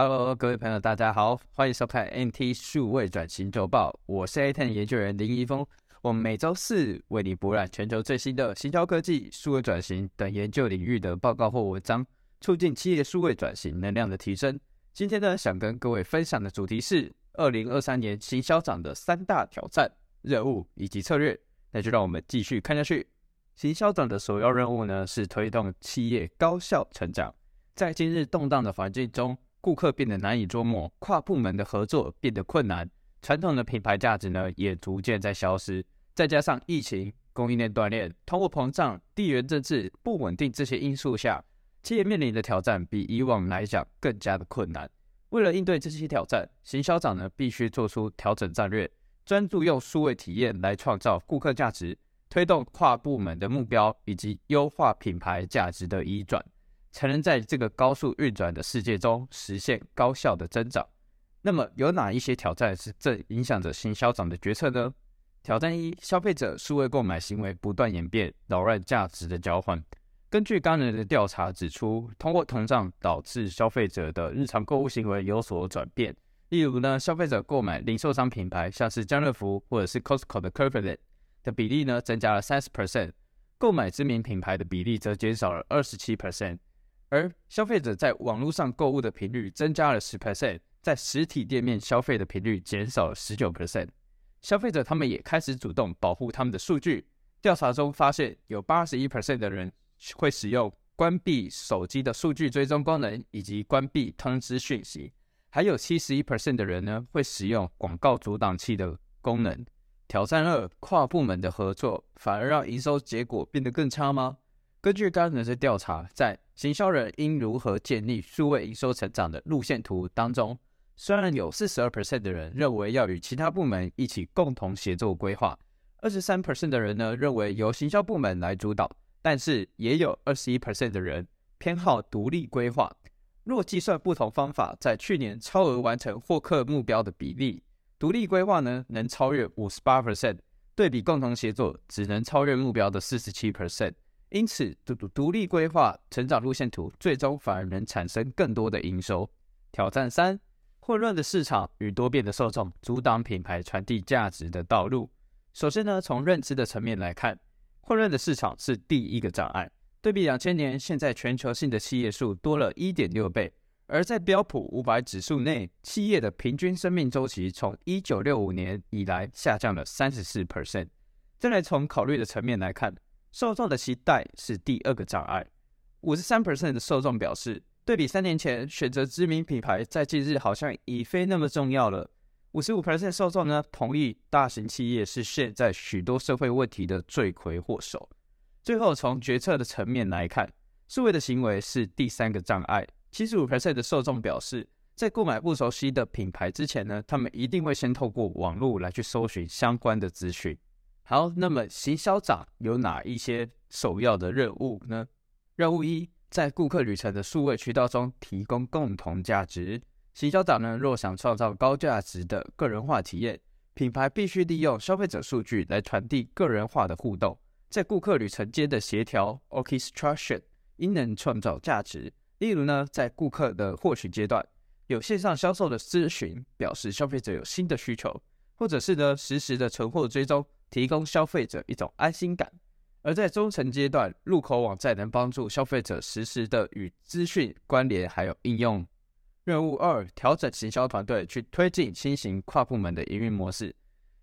Hello，各位朋友，大家好，欢迎收看 NT 数位转型周报。我是 ATN 研究员林一峰。我们每周四为你博览全球最新的行销科技、数位转型等研究领域的报告或文章，促进企业数位转型能量的提升。今天呢，想跟各位分享的主题是二零二三年行销长的三大挑战、任务以及策略。那就让我们继续看下去。行销长的首要任务呢，是推动企业高效成长。在今日动荡的环境中，顾客变得难以捉摸，跨部门的合作变得困难，传统的品牌价值呢也逐渐在消失。再加上疫情、供应链断裂、通货膨胀、地缘政治不稳定这些因素下，企业面临的挑战比以往来讲更加的困难。为了应对这些挑战，行销长呢必须做出调整战略，专注用数位体验来创造顾客价值，推动跨部门的目标以及优化品牌价值的移转。才能在这个高速运转的世界中实现高效的增长。那么，有哪一些挑战是正影响着新销长的决策呢？挑战一：消费者数位购买行为不断演变，扰乱价值的交换。根据刚人的调查指出，通货膨胀导致消费者的日常购物行为有所转变。例如呢，消费者购买零售商品牌，像是家乐福或者是 Costco 的 c u r v e l 的比例呢，增加了三十 percent；购买知名品牌的比例则减少了二十七 percent。而消费者在网络上购物的频率增加了十 percent，在实体店面消费的频率减少了十九 percent。消费者他们也开始主动保护他们的数据。调查中发现，有八十一 percent 的人会使用关闭手机的数据追踪功能以及关闭通知讯息，还有七十一 percent 的人呢会使用广告阻挡器的功能。挑战二：跨部门的合作反而让营收结果变得更差吗？根据刚才的调查，在行销人应如何建立数位营收成长的路线图当中，虽然有四十二 percent 的人认为要与其他部门一起共同协作规划，二十三 percent 的人呢认为由行销部门来主导，但是也有二十一 percent 的人偏好独立规划。若计算不同方法在去年超额完成获客目标的比例，独立规划呢能超越五十八 percent，对比共同协作只能超越目标的四十七 percent。因此，独独独立规划成长路线图，最终反而能产生更多的营收。挑战三：混乱的市场与多变的受众，阻挡品牌传递价值的道路。首先呢，从认知的层面来看，混乱的市场是第一个障碍。对比两千年，现在全球性的企业数多了一点六倍，而在标普五百指数内，企业的平均生命周期从一九六五年以来下降了三十四 percent。再来从考虑的层面来看。受众的期待是第二个障碍。五十三 percent 的受众表示，对比三年前，选择知名品牌在近日好像已非那么重要了。五十五 percent 受众呢，同意大型企业是现在许多社会问题的罪魁祸首。最后，从决策的层面来看，数位的行为是第三个障碍。七十五 percent 的受众表示，在购买不熟悉的品牌之前呢，他们一定会先透过网络来去搜寻相关的资讯。好，那么行销长有哪一些首要的任务呢？任务一，在顾客旅程的数位渠道中提供共同价值。行销长呢，若想创造高价值的个人化体验，品牌必须利用消费者数据来传递个人化的互动，在顾客旅程间的协调 （orchestration） 应能创造价值。例如呢，在顾客的获取阶段，有线上销售的咨询，表示消费者有新的需求，或者是呢，实时的存货追踪。提供消费者一种安心感，而在中层阶段，入口网站能帮助消费者实时的与资讯关联，还有应用。任务二：调整行销团队去推进新型跨部门的营运模式。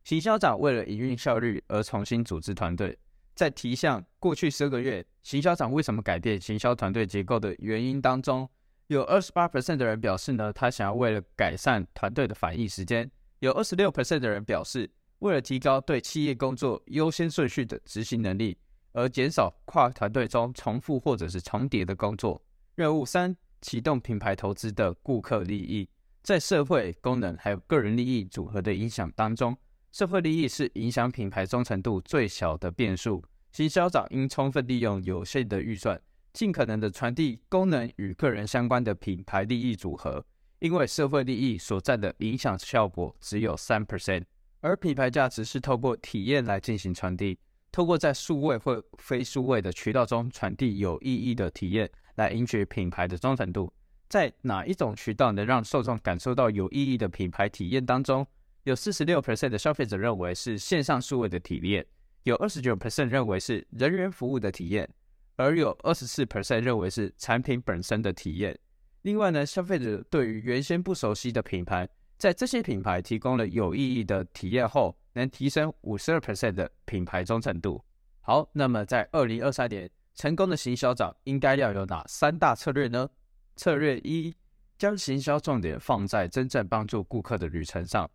行销长为了营运效率而重新组织团队，在提向过去十个月行销长为什么改变行销团队结构的原因当中，有二十八 percent 的人表示呢，他想要为了改善团队的反应时间；有二十六 percent 的人表示。为了提高对企业工作优先顺序的执行能力，而减少跨团队中重复或者是重叠的工作。任务三：启动品牌投资的顾客利益。在社会功能还有个人利益组合的影响当中，社会利益是影响品牌忠诚度最小的变数。行销长应充分利用有限的预算，尽可能的传递功能与个人相关的品牌利益组合，因为社会利益所占的影响效果只有三 percent。而品牌价值是透过体验来进行传递，透过在数位或非数位的渠道中传递有意义的体验，来赢取品牌的忠诚度。在哪一种渠道能让受众感受到有意义的品牌体验当中，有四十六 percent 的消费者认为是线上数位的体验，有二十九 percent 认为是人员服务的体验，而有二十四 percent 认为是产品本身的体验。另外呢，消费者对于原先不熟悉的品牌，在这些品牌提供了有意义的体验后，能提升五十二 percent 的品牌忠诚度。好，那么在二零二三年，成功的行销长应该要有哪三大策略呢？策略一，将行销重点放在真正帮助顾客的旅程上，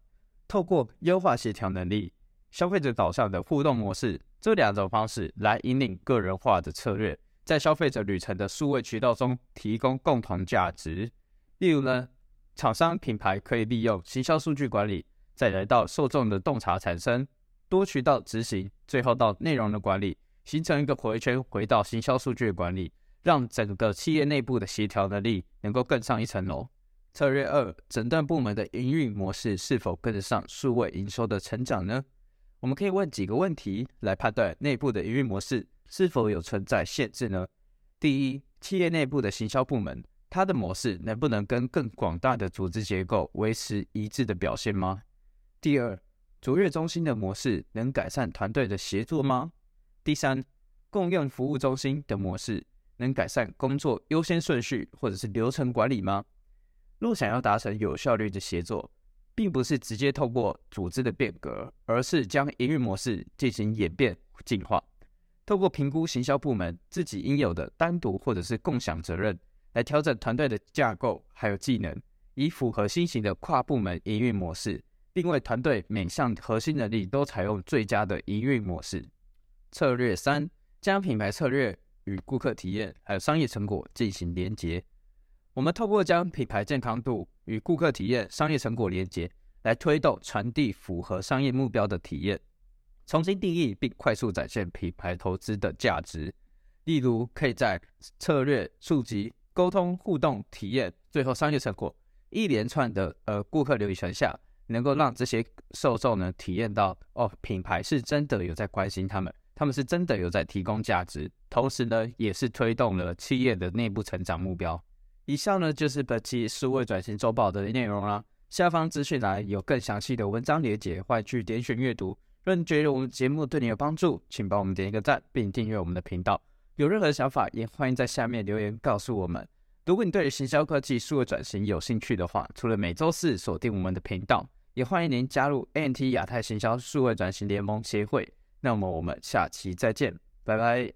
透过优化协调能力、消费者导向的互动模式这两种方式来引领个人化的策略。在消费者旅程的数位渠道中提供共同价值。例如呢，厂商品牌可以利用行销数据管理，再来到受众的洞察产生，多渠道执行，最后到内容的管理，形成一个回圈，回到行销数据管理，让整个企业内部的协调能力能够更上一层楼。策略二，诊断部门的营运模式是否跟得上数位营收的成长呢？我们可以问几个问题来判断内部的营运模式。是否有存在限制呢？第一，企业内部的行销部门，它的模式能不能跟更广大的组织结构维持一致的表现吗？第二，卓越中心的模式能改善团队的协作吗？第三，共用服务中心的模式能改善工作优先顺序或者是流程管理吗？若想要达成有效率的协作，并不是直接透过组织的变革，而是将营运模式进行演变进化。透过评估行销部门自己应有的单独或者是共享责任，来调整团队的架构还有技能，以符合新型的跨部门营运模式，并为团队每项核心能力都采用最佳的营运模式。策略三，将品牌策略与顾客体验还有商业成果进行连结。我们透过将品牌健康度与顾客体验、商业成果连结，来推动传递符合商业目标的体验。重新定义并快速展现品牌投资的价值，例如可以在策略、触及、沟通、互动、体验，最后商业成果一连串的呃顾客流程下，能够让这些受众呢体验到哦，品牌是真的有在关心他们，他们是真的有在提供价值，同时呢也是推动了企业的内部成长目标。以上呢就是本期数位转型周报的内容啦，下方资讯栏有更详细的文章连结，欢迎去点选阅读。若你觉得我们节目对你有帮助，请帮我们点一个赞，并订阅我们的频道。有任何想法，也欢迎在下面留言告诉我们。如果你对行销科技、数位转型有兴趣的话，除了每周四锁定我们的频道，也欢迎您加入 NT 亚太行销数位转型联盟协会。那么我们下期再见，拜拜。